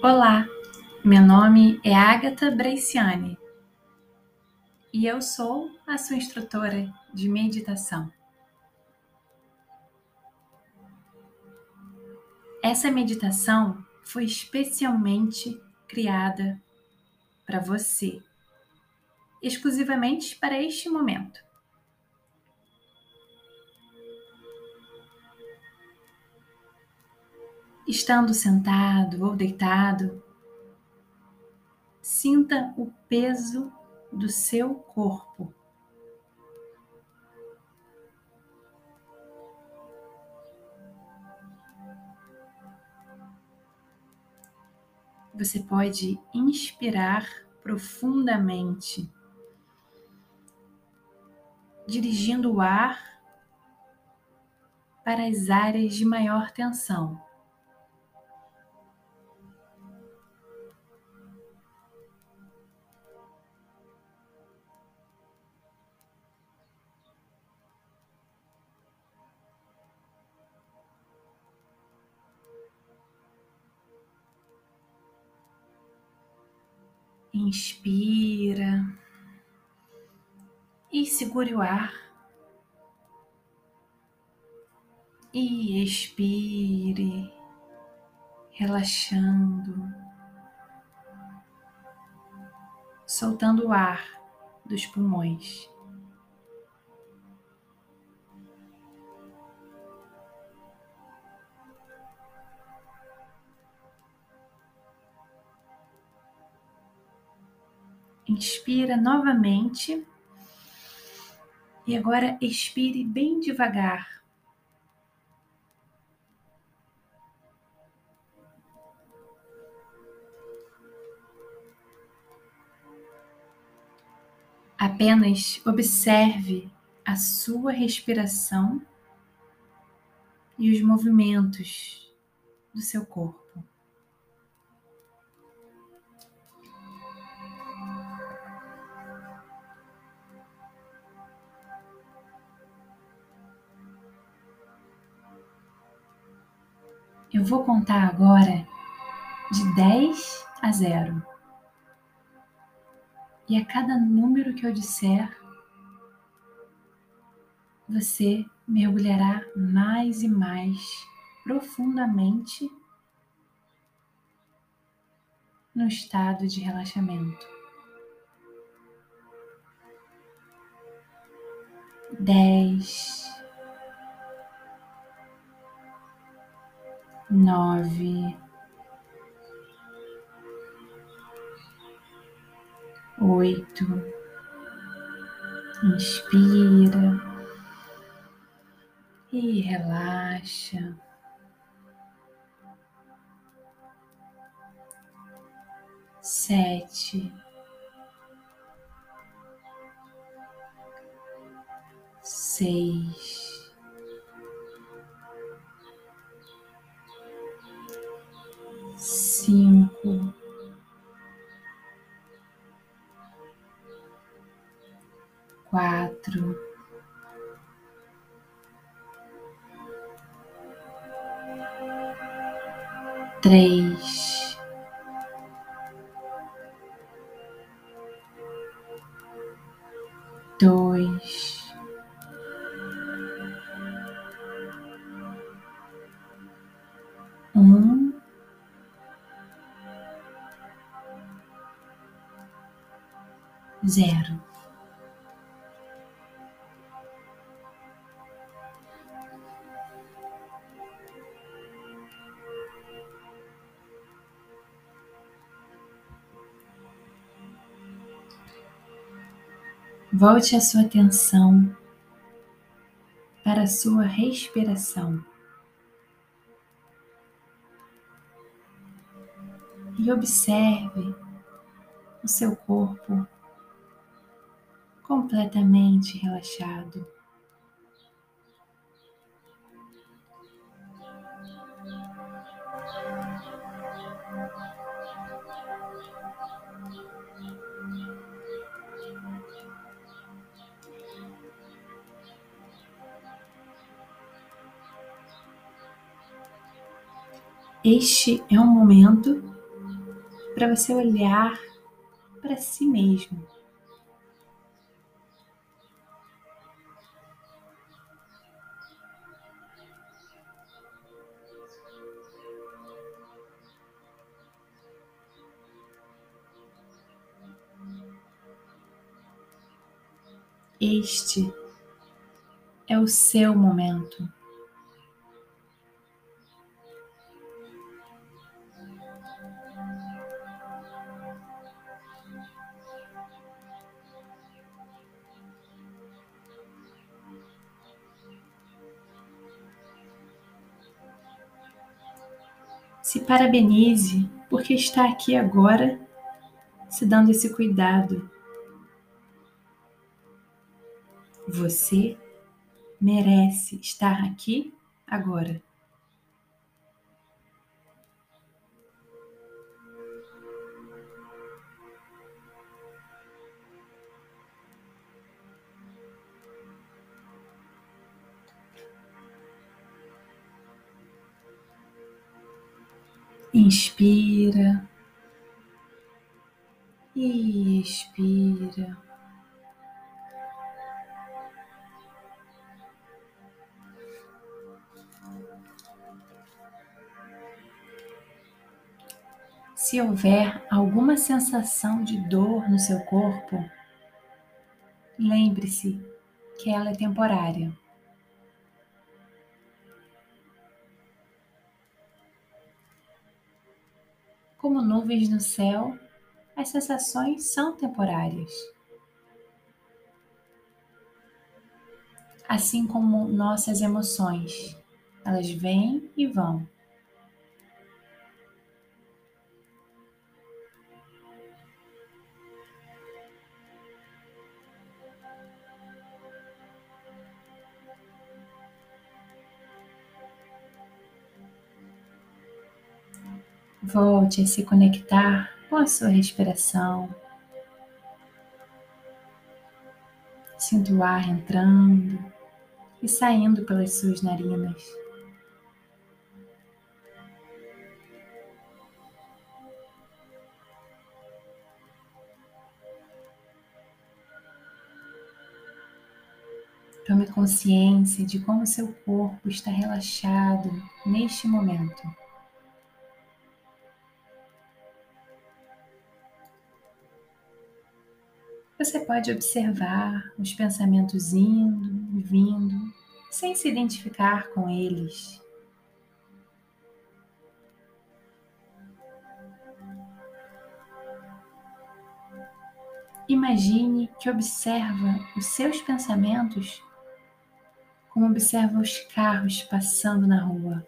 Olá, meu nome é Agatha Breiciani e eu sou a sua instrutora de meditação. Essa meditação foi especialmente criada para você, exclusivamente para este momento. Estando sentado ou deitado, sinta o peso do seu corpo. Você pode inspirar profundamente, dirigindo o ar para as áreas de maior tensão. Inspira e segure o ar. E expire, relaxando, soltando o ar dos pulmões. Inspira novamente. E agora expire bem devagar. Apenas observe a sua respiração e os movimentos do seu corpo. Eu vou contar agora de 10 a 0. E a cada número que eu disser, você mergulhará mais e mais profundamente no estado de relaxamento. Dez, nove, oito. Inspira e relaxa. Sete, seis. Quatro, três, dois. Um zero. Volte a sua atenção para a sua respiração e observe o seu corpo completamente relaxado. Este é um momento para você olhar para si mesmo. Este é o seu momento. Se parabenize porque está aqui agora, se dando esse cuidado. Você merece estar aqui agora. Inspira e expira. Se houver alguma sensação de dor no seu corpo, lembre-se que ela é temporária. Como nuvens no céu, as sensações são temporárias. Assim como nossas emoções, elas vêm e vão. Volte a se conectar com a sua respiração. Sinta o ar entrando e saindo pelas suas narinas. Tome consciência de como seu corpo está relaxado neste momento. Você pode observar os pensamentos indo e vindo, sem se identificar com eles. Imagine que observa os seus pensamentos como observa os carros passando na rua.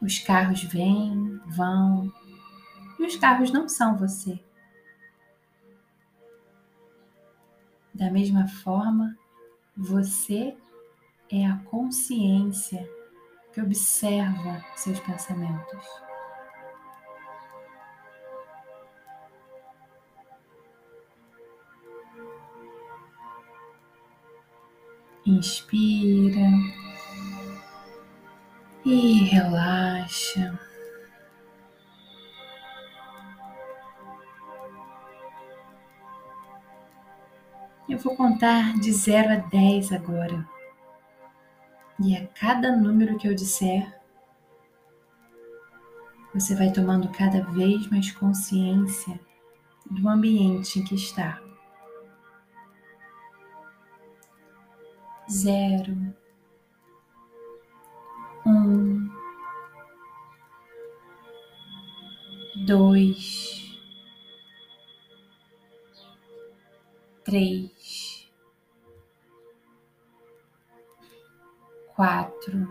Os carros vêm, vão, e os carros não são você. Da mesma forma, você é a consciência que observa seus pensamentos. Inspira e relaxa. Eu vou contar de 0 a 10 agora. E a cada número que eu disser, você vai tomando cada vez mais consciência do ambiente em que está. Zero, um, dois, três, quatro,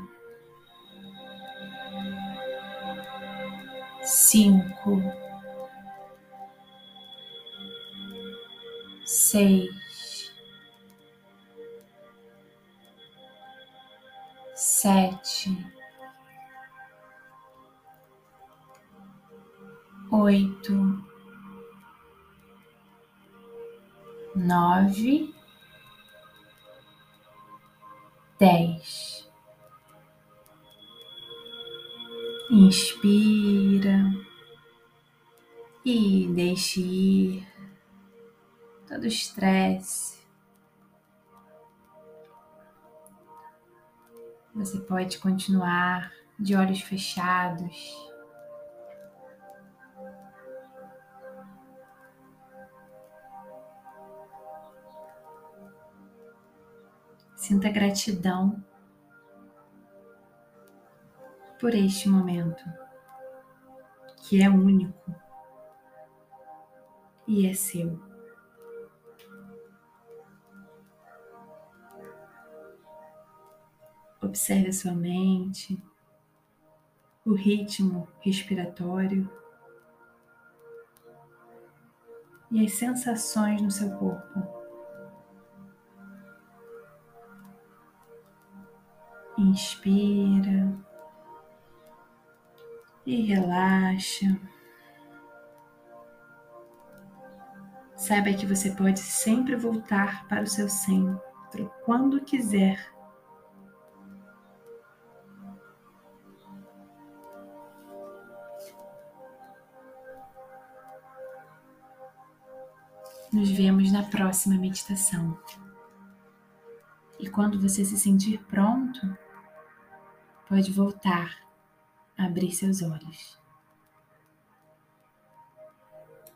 cinco, seis, sete, oito nove, dez. Inspira e deixe ir todo estresse. Você pode continuar de olhos fechados. Sinta gratidão por este momento, que é único e é seu. Observe a sua mente, o ritmo respiratório e as sensações no seu corpo. Inspira e relaxa. Saiba que você pode sempre voltar para o seu centro quando quiser. Nos vemos na próxima meditação. E quando você se sentir pronto, pode voltar a abrir seus olhos.